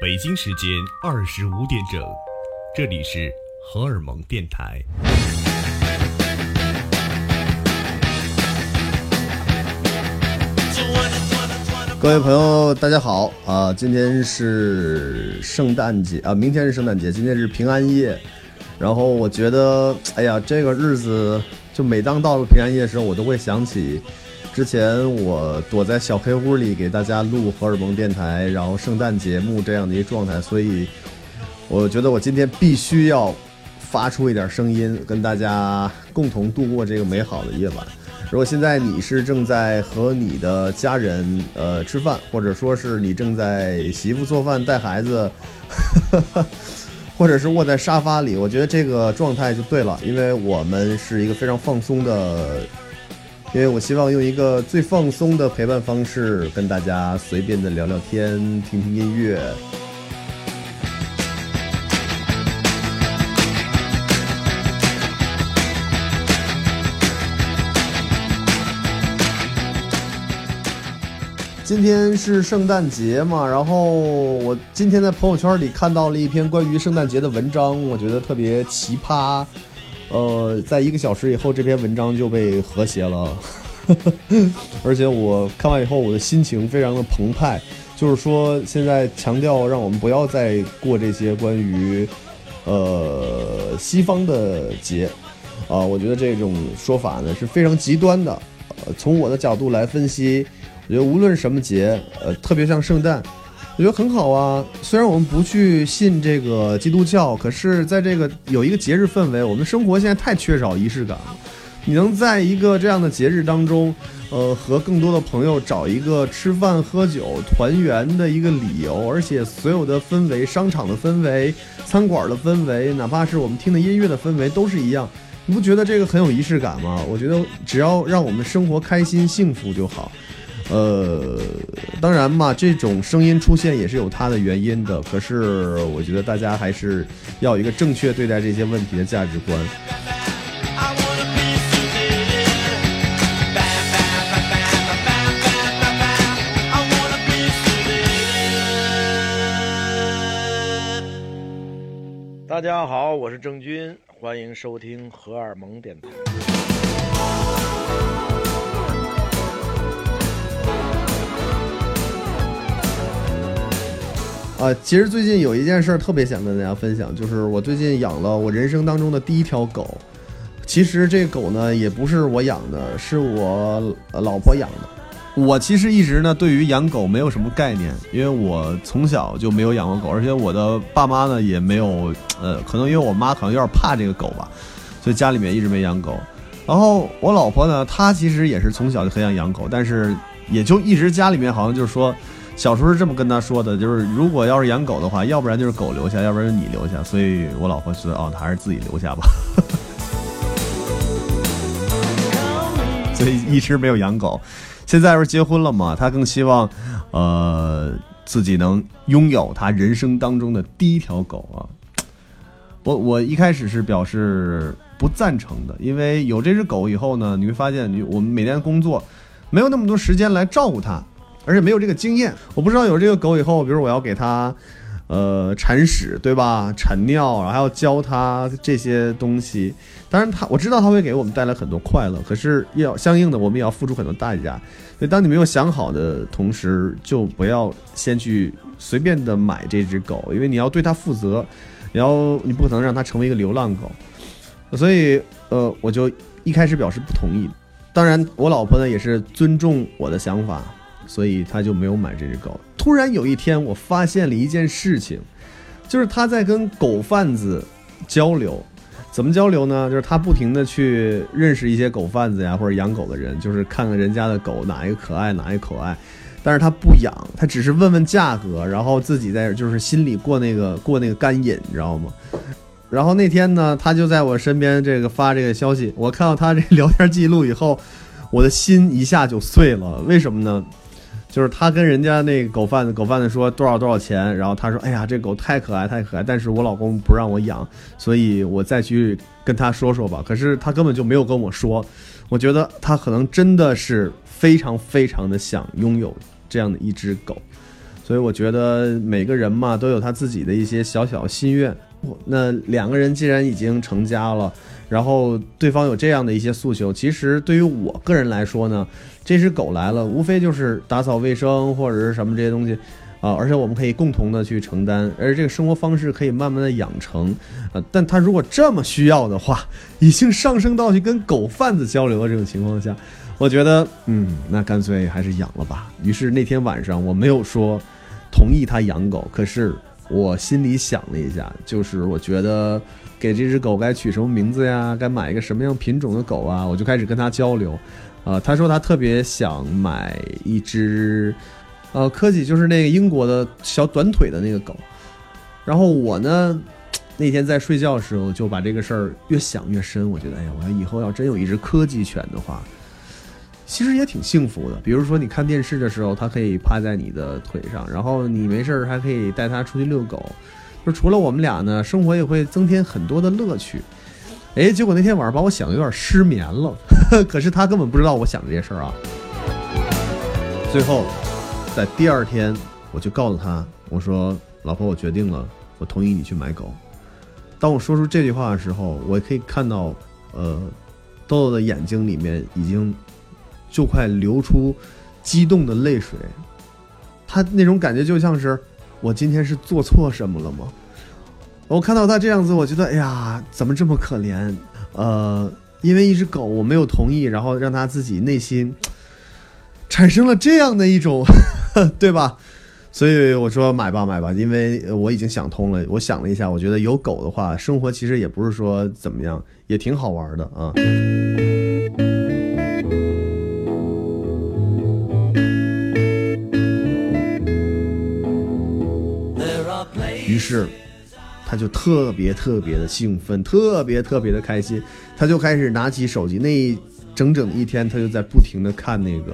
北京时间二十五点整，这里是荷尔蒙电台。各位朋友，大家好啊！今天是圣诞节啊，明天是圣诞节，今天是平安夜。然后我觉得，哎呀，这个日子就每当到了平安夜的时候，我都会想起之前我躲在小黑屋里给大家录荷尔蒙电台，然后圣诞节目这样的一个状态。所以我觉得我今天必须要发出一点声音，跟大家共同度过这个美好的夜晚。如果现在你是正在和你的家人呃吃饭，或者说是你正在媳妇做饭带孩子，或者是卧在沙发里，我觉得这个状态就对了，因为我们是一个非常放松的，因为我希望用一个最放松的陪伴方式跟大家随便的聊聊天，听听音乐。今天是圣诞节嘛，然后我今天在朋友圈里看到了一篇关于圣诞节的文章，我觉得特别奇葩。呃，在一个小时以后，这篇文章就被和谐了，而且我看完以后，我的心情非常的澎湃。就是说，现在强调让我们不要再过这些关于呃西方的节啊，我觉得这种说法呢是非常极端的。从我的角度来分析。我觉得无论什么节，呃，特别像圣诞，我觉得很好啊。虽然我们不去信这个基督教，可是在这个有一个节日氛围，我们生活现在太缺少仪式感了。你能在一个这样的节日当中，呃，和更多的朋友找一个吃饭喝酒团圆的一个理由，而且所有的氛围，商场的氛围、餐馆的氛围，哪怕是我们听的音乐的氛围，都是一样。你不觉得这个很有仪式感吗？我觉得只要让我们生活开心幸福就好。呃，当然嘛，这种声音出现也是有它的原因的。可是，我觉得大家还是要有一个正确对待这些问题的价值观。大家好，我是郑钧，欢迎收听荷尔蒙电台。啊，其实最近有一件事儿特别想跟大家分享，就是我最近养了我人生当中的第一条狗。其实这狗呢也不是我养的，是我老婆养的。我其实一直呢对于养狗没有什么概念，因为我从小就没有养过狗，而且我的爸妈呢也没有，呃，可能因为我妈可能有点怕这个狗吧，所以家里面一直没养狗。然后我老婆呢，她其实也是从小就很想养狗，但是也就一直家里面好像就是说。小时候是这么跟他说的，就是如果要是养狗的话，要不然就是狗留下，要不然就你留下。所以我老婆觉得，哦，还是自己留下吧。所以一直没有养狗。现在不是结婚了嘛，他更希望，呃，自己能拥有他人生当中的第一条狗啊。我我一开始是表示不赞成的，因为有这只狗以后呢，你会发现，你我们每天工作没有那么多时间来照顾它。而且没有这个经验，我不知道有这个狗以后，比如我要给它，呃，铲屎，对吧？铲尿，然后还要教它这些东西。当然，它我知道它会给我们带来很多快乐，可是要相应的，我们也要付出很多代价。所以，当你没有想好的同时，就不要先去随便的买这只狗，因为你要对它负责，然后你不可能让它成为一个流浪狗。所以，呃，我就一开始表示不同意。当然，我老婆呢也是尊重我的想法。所以他就没有买这只狗。突然有一天，我发现了一件事情，就是他在跟狗贩子交流。怎么交流呢？就是他不停的去认识一些狗贩子呀，或者养狗的人，就是看看人家的狗哪一个可爱，哪一个可爱。但是他不养，他只是问问价格，然后自己在就是心里过那个过那个干瘾，你知道吗？然后那天呢，他就在我身边这个发这个消息，我看到他这聊天记录以后，我的心一下就碎了。为什么呢？就是他跟人家那狗贩子，狗贩子说多少多少钱，然后他说：“哎呀，这狗太可爱，太可爱。”但是我老公不让我养，所以我再去跟他说说吧。可是他根本就没有跟我说，我觉得他可能真的是非常非常的想拥有这样的一只狗，所以我觉得每个人嘛都有他自己的一些小小心愿。那两个人既然已经成家了，然后对方有这样的一些诉求，其实对于我个人来说呢，这只狗来了，无非就是打扫卫生或者是什么这些东西。啊，而且我们可以共同的去承担，而这个生活方式可以慢慢的养成，啊，但他如果这么需要的话，已经上升到去跟狗贩子交流的这种情况下，我觉得，嗯，那干脆还是养了吧。于是那天晚上我没有说同意他养狗，可是我心里想了一下，就是我觉得给这只狗该取什么名字呀，该买一个什么样品种的狗啊，我就开始跟他交流，啊，他说他特别想买一只。呃，科技就是那个英国的小短腿的那个狗，然后我呢，那天在睡觉的时候就把这个事儿越想越深，我觉得，哎呀，我要以后要真有一只科技犬的话，其实也挺幸福的。比如说你看电视的时候，它可以趴在你的腿上，然后你没事儿还可以带它出去遛狗，就除了我们俩呢，生活也会增添很多的乐趣。哎，结果那天晚上把我想的有点失眠了，可是他根本不知道我想这些事儿啊。最后。在第二天，我就告诉他，我说：“老婆，我决定了，我同意你去买狗。”当我说出这句话的时候，我可以看到，呃，豆豆的眼睛里面已经就快流出激动的泪水。他那种感觉就像是我今天是做错什么了吗？我看到他这样子，我觉得，哎呀，怎么这么可怜？呃，因为一只狗，我没有同意，然后让他自己内心 产生了这样的一种。对吧？所以我说买吧买吧，因为我已经想通了。我想了一下，我觉得有狗的话，生活其实也不是说怎么样，也挺好玩的啊。于是，他就特别特别的兴奋，特别特别的开心，他就开始拿起手机，那一整整一天，他就在不停的看那个。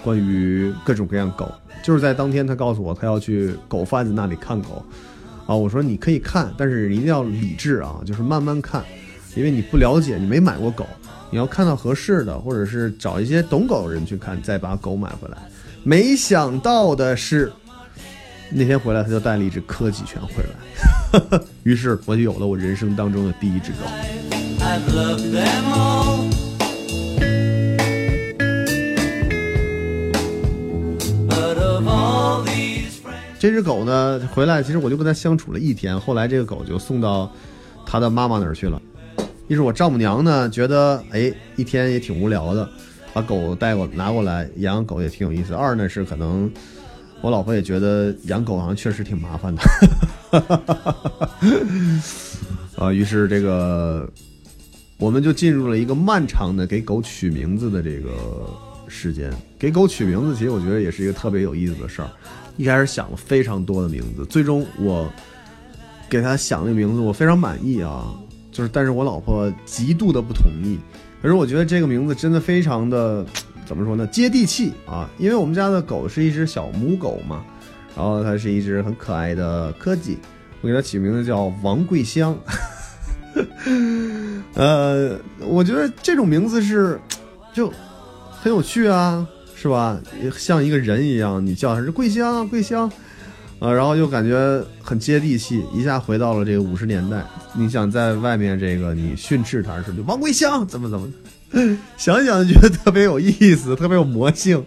关于各种各样狗，就是在当天，他告诉我他要去狗贩子那里看狗，啊，我说你可以看，但是一定要理智啊，就是慢慢看，因为你不了解，你没买过狗，你要看到合适的，或者是找一些懂狗的人去看，再把狗买回来。没想到的是，那天回来他就带了一只柯基犬回来，于是我就有了我人生当中的第一只狗。这只狗呢回来，其实我就跟它相处了一天。后来这个狗就送到它的妈妈那儿去了。一是我丈母娘呢觉得，哎，一天也挺无聊的，把狗带过拿过来养狗也挺有意思。二呢是可能我老婆也觉得养狗好像确实挺麻烦的。哈 啊，于是这个我们就进入了一个漫长的给狗取名字的这个时间。给狗取名字，其实我觉得也是一个特别有意思的事儿。一开始想了非常多的名字，最终我给他想那个名字，我非常满意啊。就是，但是我老婆极度的不同意。可是我觉得这个名字真的非常的，怎么说呢？接地气啊！因为我们家的狗是一只小母狗嘛，然后它是一只很可爱的柯基，我给它起名字叫王桂香。呃，我觉得这种名字是就很有趣啊。是吧？像一个人一样，你叫它是桂香，桂香，啊，然后就感觉很接地气，一下回到了这个五十年代。你想在外面这个你训斥他时候，王桂香怎么怎么，想想就觉得特别有意思，特别有魔性。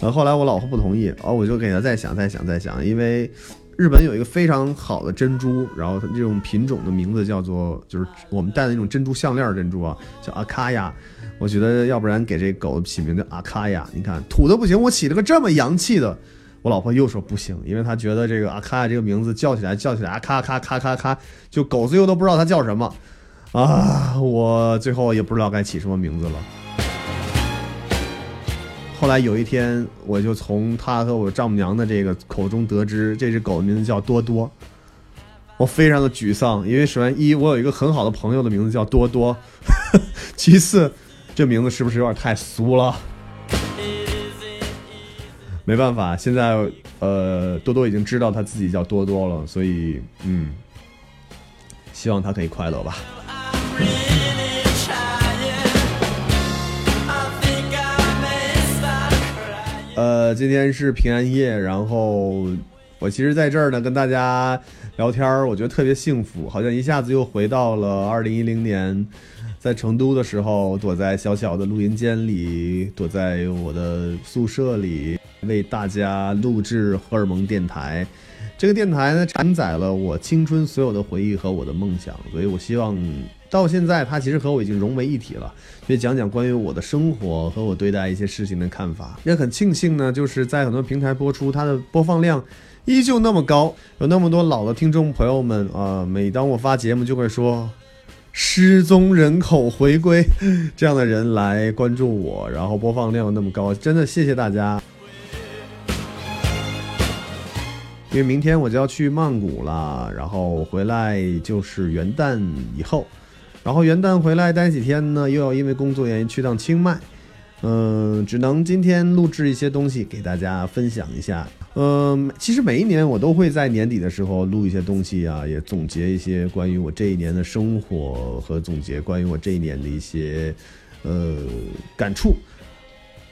呃，后来我老婆不同意，哦，我就给他再想再想再想，因为日本有一个非常好的珍珠，然后这种品种的名字叫做，就是我们戴的那种珍珠项链珍珠啊，叫阿卡亚。我觉得要不然给这狗起名叫阿卡亚，你看土的不行，我起了个这么洋气的，我老婆又说不行，因为她觉得这个阿卡亚这个名字叫起来叫起来啊咔咔咔咔咔，就狗子又都不知道它叫什么啊，我最后也不知道该起什么名字了。后来有一天，我就从他和我丈母娘的这个口中得知，这只狗的名字叫多多，我非常的沮丧，因为首先一我有一个很好的朋友的名字叫多多，其次。这名字是不是有点太俗了？没办法，现在呃，多多已经知道他自己叫多多了，所以嗯，希望他可以快乐吧。呃，今天是平安夜，然后我其实在这儿呢，跟大家聊天儿，我觉得特别幸福，好像一下子又回到了二零一零年，在成都的时候，躲在小小的录音间里，躲在我的宿舍里，为大家录制荷尔蒙电台。这个电台呢，承载了我青春所有的回忆和我的梦想，所以我希望到现在，它其实和我已经融为一体了。所以讲讲关于我的生活和我对待一些事情的看法。也很庆幸呢，就是在很多平台播出，它的播放量依旧那么高，有那么多老的听众朋友们啊。每当我发节目，就会说失踪人口回归这样的人来关注我，然后播放量那么高，真的谢谢大家。因为明天我就要去曼谷了，然后回来就是元旦以后，然后元旦回来待几天呢，又要因为工作原因去趟清迈，嗯，只能今天录制一些东西给大家分享一下。嗯，其实每一年我都会在年底的时候录一些东西啊，也总结一些关于我这一年的生活和总结关于我这一年的一些呃感触。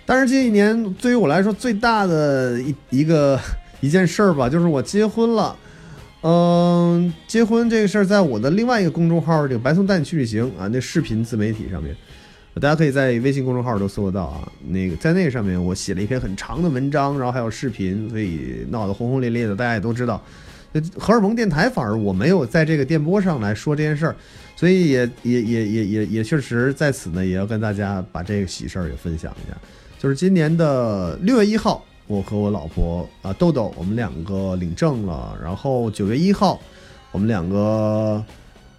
但是这一年对于我来说最大的一一个。一件事儿吧，就是我结婚了，嗯，结婚这个事儿，在我的另外一个公众号“这个白松带你去旅行”啊，那视频自媒体上面，大家可以在微信公众号都搜得到啊。那个在那个上面，我写了一篇很长的文章，然后还有视频，所以闹得轰轰烈烈的，大家也都知道。荷尔蒙电台反而我没有在这个电波上来说这件事儿，所以也也也也也也确实在此呢，也要跟大家把这个喜事儿也分享一下，就是今年的六月一号。我和我老婆啊豆豆，我们两个领证了，然后九月一号，我们两个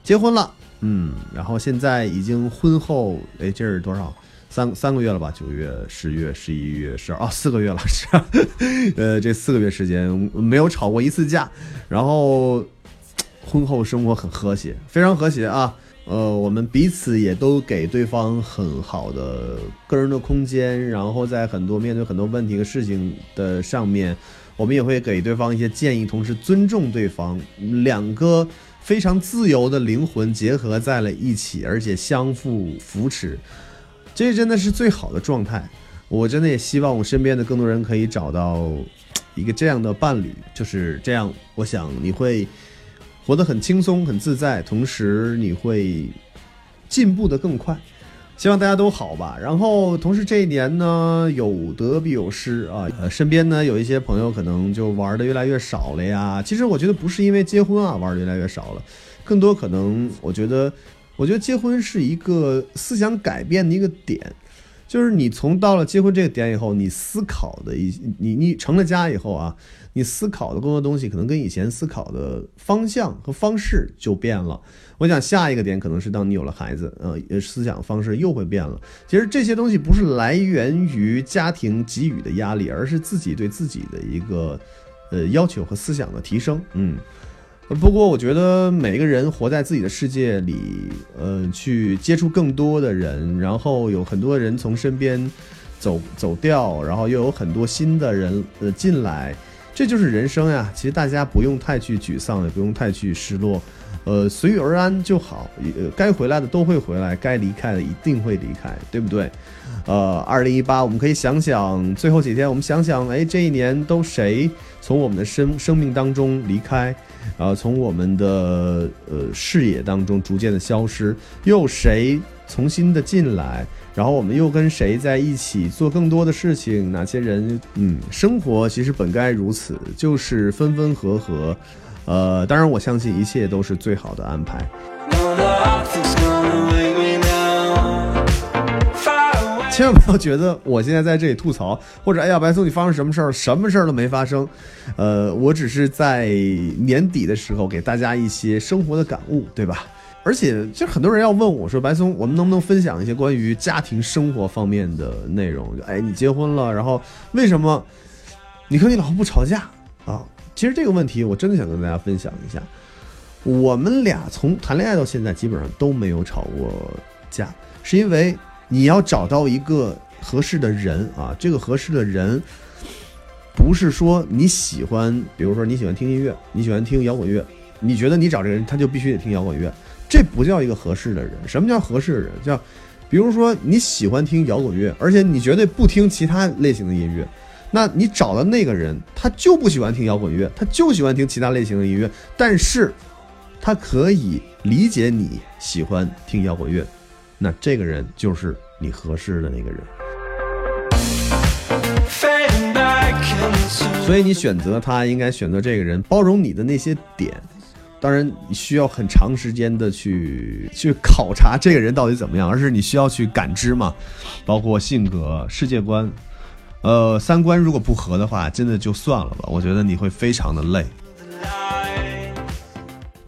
结婚了，嗯，然后现在已经婚后，哎，这是多少？三三个月了吧？九月、十月、十一月、十二，啊，四个月了，是，呃，这四个月时间没有吵过一次架，然后婚后生活很和谐，非常和谐啊。呃，我们彼此也都给对方很好的个人的空间，然后在很多面对很多问题和事情的上面，我们也会给对方一些建议，同时尊重对方。两个非常自由的灵魂结合在了一起，而且相互扶持，这真的是最好的状态。我真的也希望我身边的更多人可以找到一个这样的伴侣，就是这样。我想你会。活得很轻松、很自在，同时你会进步的更快。希望大家都好吧。然后，同时这一年呢，有得必有失啊。呃，身边呢有一些朋友可能就玩的越来越少了呀。其实我觉得不是因为结婚啊玩的越来越少了，更多可能我觉得，我觉得结婚是一个思想改变的一个点。就是你从到了结婚这个点以后，你思考的一你你成了家以后啊，你思考的更多东西可能跟以前思考的方向和方式就变了。我想下一个点可能是当你有了孩子，呃，思想方式又会变了。其实这些东西不是来源于家庭给予的压力，而是自己对自己的一个呃要求和思想的提升。嗯。不过，我觉得每个人活在自己的世界里，呃，去接触更多的人，然后有很多人从身边走走掉，然后又有很多新的人呃进来，这就是人生呀。其实大家不用太去沮丧，也不用太去失落，呃，随遇而安就好。呃，该回来的都会回来，该离开的一定会离开，对不对？呃，二零一八，我们可以想想最后几天，我们想想，哎，这一年都谁从我们的生生命当中离开？呃从我们的呃视野当中逐渐的消失，又谁重新的进来？然后我们又跟谁在一起做更多的事情？哪些人？嗯，生活其实本该如此，就是分分合合。呃，当然我相信一切都是最好的安排。千万不要觉得我现在在这里吐槽，或者哎呀，白松你发生什么事儿？什么事儿都没发生。呃，我只是在年底的时候给大家一些生活的感悟，对吧？而且，就很多人要问我说，白松，我们能不能分享一些关于家庭生活方面的内容？就哎，你结婚了，然后为什么你和你老婆不吵架啊？其实这个问题，我真的想跟大家分享一下。我们俩从谈恋爱到现在，基本上都没有吵过架，是因为。你要找到一个合适的人啊，这个合适的人，不是说你喜欢，比如说你喜欢听音乐，你喜欢听摇滚乐，你觉得你找这个人他就必须得听摇滚乐，这不叫一个合适的人。什么叫合适的人？叫，比如说你喜欢听摇滚乐，而且你绝对不听其他类型的音乐，那你找的那个人，他就不喜欢听摇滚乐，他就喜欢听其他类型的音乐，但是他可以理解你喜欢听摇滚乐，那这个人就是你合适的那个人。所以你选择他，应该选择这个人，包容你的那些点。当然，你需要很长时间的去 去考察这个人到底怎么样，而是你需要去感知嘛，包括性格、世界观。呃，三观如果不合的话，真的就算了吧。我觉得你会非常的累。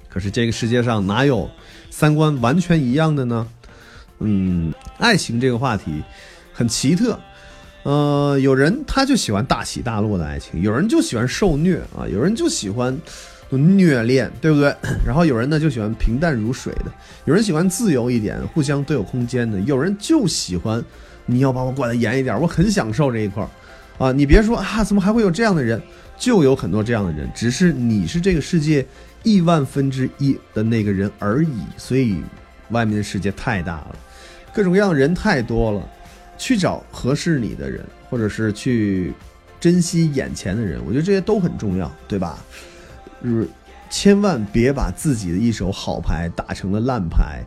可是这个世界上哪有三观完全一样的呢？嗯，爱情这个话题很奇特。呃，有人他就喜欢大起大落的爱情，有人就喜欢受虐啊，有人就喜欢虐恋，对不对？然后有人呢就喜欢平淡如水的，有人喜欢自由一点，互相都有空间的，有人就喜欢。你要把我管得严一点，我很享受这一块儿，啊，你别说啊，怎么还会有这样的人？就有很多这样的人，只是你是这个世界亿万分之一的那个人而已。所以，外面的世界太大了，各种各样的人太多了，去找合适你的人，或者是去珍惜眼前的人，我觉得这些都很重要，对吧？就是千万别把自己的一手好牌打成了烂牌。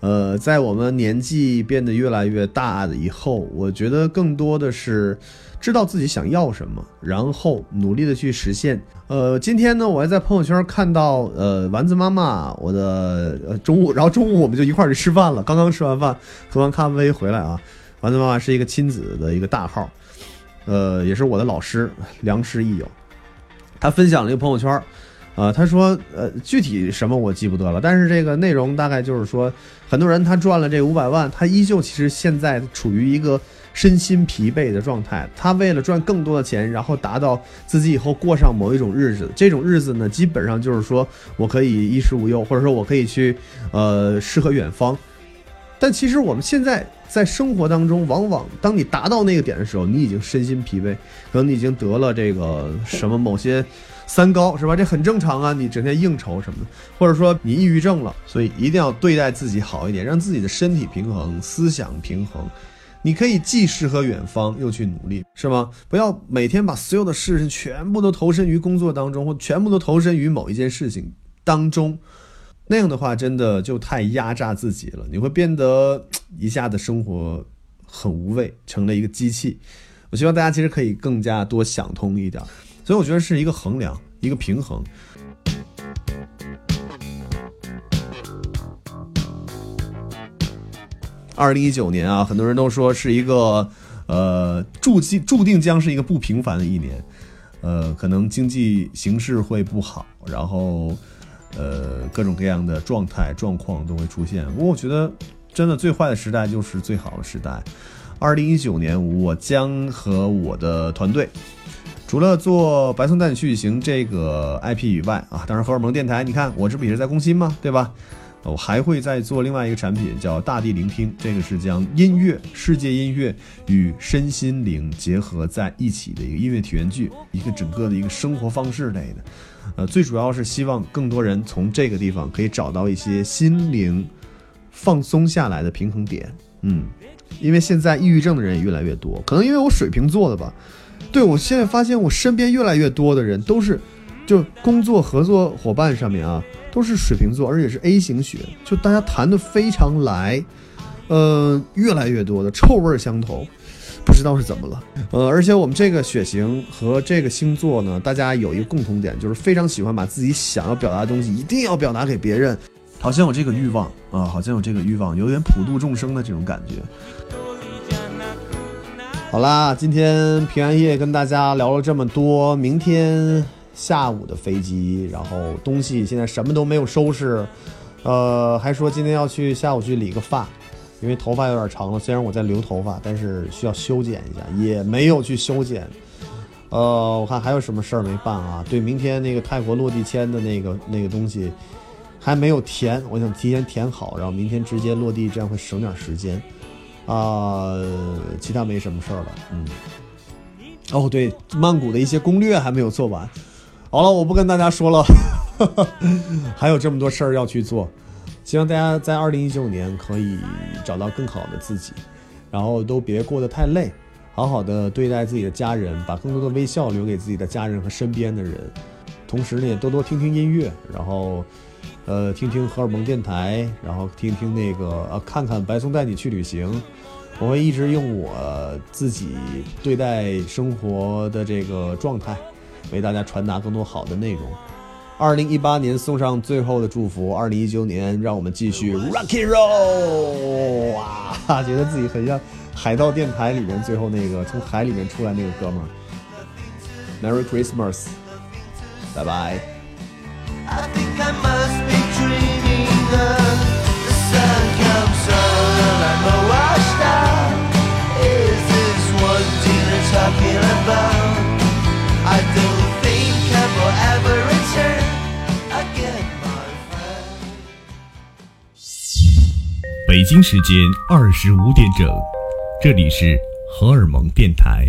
呃，在我们年纪变得越来越大的以后，我觉得更多的是知道自己想要什么，然后努力的去实现。呃，今天呢，我还在朋友圈看到，呃，丸子妈妈，我的呃中午，然后中午我们就一块儿去吃饭了。刚刚吃完饭，喝完咖啡回来啊，丸子妈妈是一个亲子的一个大号，呃，也是我的老师，良师益友。他分享了一个朋友圈。呃，他说，呃，具体什么我记不得了，但是这个内容大概就是说，很多人他赚了这五百万，他依旧其实现在处于一个身心疲惫的状态。他为了赚更多的钱，然后达到自己以后过上某一种日子，这种日子呢，基本上就是说我可以衣食无忧，或者说我可以去呃诗和远方。但其实我们现在在生活当中，往往当你达到那个点的时候，你已经身心疲惫，可能你已经得了这个什么某些。三高是吧？这很正常啊，你整天应酬什么的，或者说你抑郁症了，所以一定要对待自己好一点，让自己的身体平衡，思想平衡。你可以既诗和远方，又去努力，是吗？不要每天把所有的事情全部都投身于工作当中，或全部都投身于某一件事情当中，那样的话真的就太压榨自己了，你会变得 一下子生活很无味，成了一个机器。我希望大家其实可以更加多想通一点。所以我觉得是一个衡量，一个平衡。二零一九年啊，很多人都说是一个呃注定注定将是一个不平凡的一年，呃，可能经济形势会不好，然后呃各种各样的状态状况都会出现。我觉得，真的最坏的时代就是最好的时代。二零一九年，我将和我的团队。除了做白松带你去旅行这个 IP 以外啊，当然荷尔蒙电台，你看我这不也是在更新吗？对吧？我还会再做另外一个产品，叫大地聆听，这个是将音乐、世界音乐与身心灵结合在一起的一个音乐体验剧，一个整个的一个生活方式类的。呃，最主要是希望更多人从这个地方可以找到一些心灵放松下来的平衡点。嗯，因为现在抑郁症的人也越来越多，可能因为我水瓶座的吧。对，我现在发现我身边越来越多的人都是，就工作合作伙伴上面啊，都是水瓶座，而且是 A 型血，就大家谈的非常来，呃，越来越多的臭味相投，不知道是怎么了，呃，而且我们这个血型和这个星座呢，大家有一个共同点，就是非常喜欢把自己想要表达的东西一定要表达给别人，好像有这个欲望啊，好像有这个欲望，有点普度众生的这种感觉。好啦，今天平安夜跟大家聊了这么多。明天下午的飞机，然后东西现在什么都没有收拾，呃，还说今天要去下午去理个发，因为头发有点长了。虽然我在留头发，但是需要修剪一下，也没有去修剪。呃，我看还有什么事儿没办啊？对，明天那个泰国落地签的那个那个东西还没有填，我想提前填好，然后明天直接落地，这样会省点时间。啊，其他没什么事儿了。嗯，哦，对，曼谷的一些攻略还没有做完。好了，我不跟大家说了，还有这么多事儿要去做。希望大家在二零一九年可以找到更好的自己，然后都别过得太累。好好的对待自己的家人，把更多的微笑留给自己的家人和身边的人。同时呢，也多多听听音乐，然后，呃，听听荷尔蒙电台，然后听听那个呃，看看白松带你去旅行。我会一直用我自己对待生活的这个状态，为大家传达更多好的内容。二零一八年送上最后的祝福，二零一九年让我们继续 rock and roll 哇，觉得自己很像海盗电台里面最后那个从海里面出来那个哥们儿。Merry Christmas，拜拜。I think I must be dreaming of the sun comes up, I'm a washed out. Is this what you're talking about? I don't think I will ever return 北京时间二十五点整，这里是荷尔蒙电台。